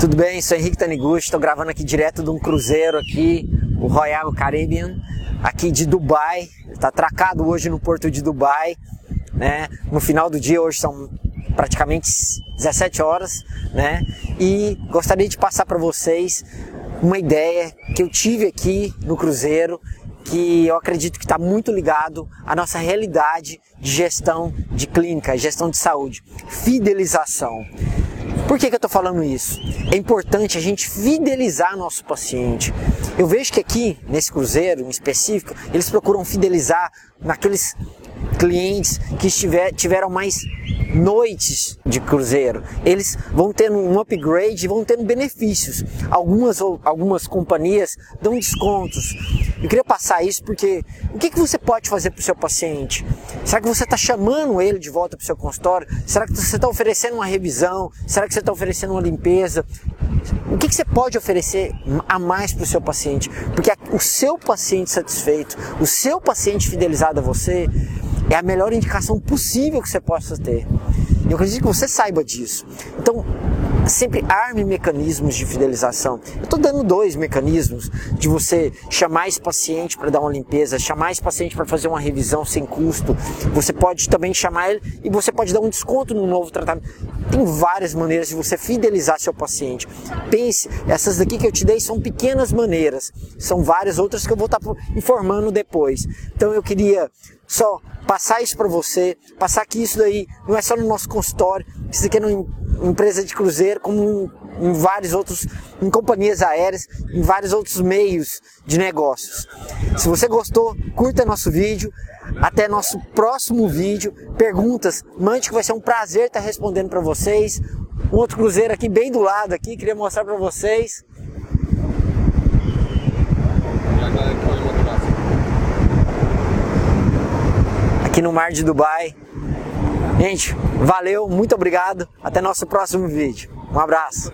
Tudo bem? Sou Henrique Taniguchi, estou gravando aqui direto de um cruzeiro aqui, o Royal Caribbean, aqui de Dubai. Está atracado hoje no porto de Dubai, né? No final do dia, hoje são praticamente 17 horas, né? E gostaria de passar para vocês uma ideia que eu tive aqui no cruzeiro que eu acredito que está muito ligado à nossa realidade de gestão de clínica, gestão de saúde, fidelização. Por que, que eu estou falando isso? É importante a gente fidelizar nosso paciente. Eu vejo que aqui, nesse cruzeiro em específico, eles procuram fidelizar naqueles clientes que estiver, tiveram mais noites de cruzeiro. Eles vão tendo um upgrade, vão tendo benefícios. Algumas, algumas companhias dão descontos. Eu queria passar isso porque o que, que você pode fazer para o seu paciente? Será que você está chamando ele de volta para o seu consultório? Será que você está oferecendo uma revisão? Será que você está oferecendo uma limpeza? O que, que você pode oferecer a mais para o seu paciente? Porque o seu paciente satisfeito, o seu paciente fidelizado a você, é a melhor indicação possível que você possa ter. Eu acredito que você saiba disso. Então, sempre arme mecanismos de fidelização. Eu estou dando dois mecanismos de você chamar esse paciente para dar uma limpeza, chamar esse paciente para fazer uma revisão sem custo. Você pode também chamar ele e você pode dar um desconto no novo tratamento. Tem várias maneiras de você fidelizar seu paciente. Pense, essas daqui que eu te dei são pequenas maneiras, são várias outras que eu vou estar tá informando depois. Então eu queria só passar isso para você, passar que isso daí não é só no nosso consultório, isso aqui é numa empresa de cruzeiro, como em vários outros, em companhias aéreas, em vários outros meios de negócios. Se você gostou, curta nosso vídeo. Até nosso próximo vídeo. Perguntas, mande que vai ser um prazer estar respondendo para vocês. Um outro cruzeiro aqui bem do lado aqui, queria mostrar para vocês. aqui no mar de Dubai. Gente, valeu, muito obrigado. Até nosso próximo vídeo. Um abraço.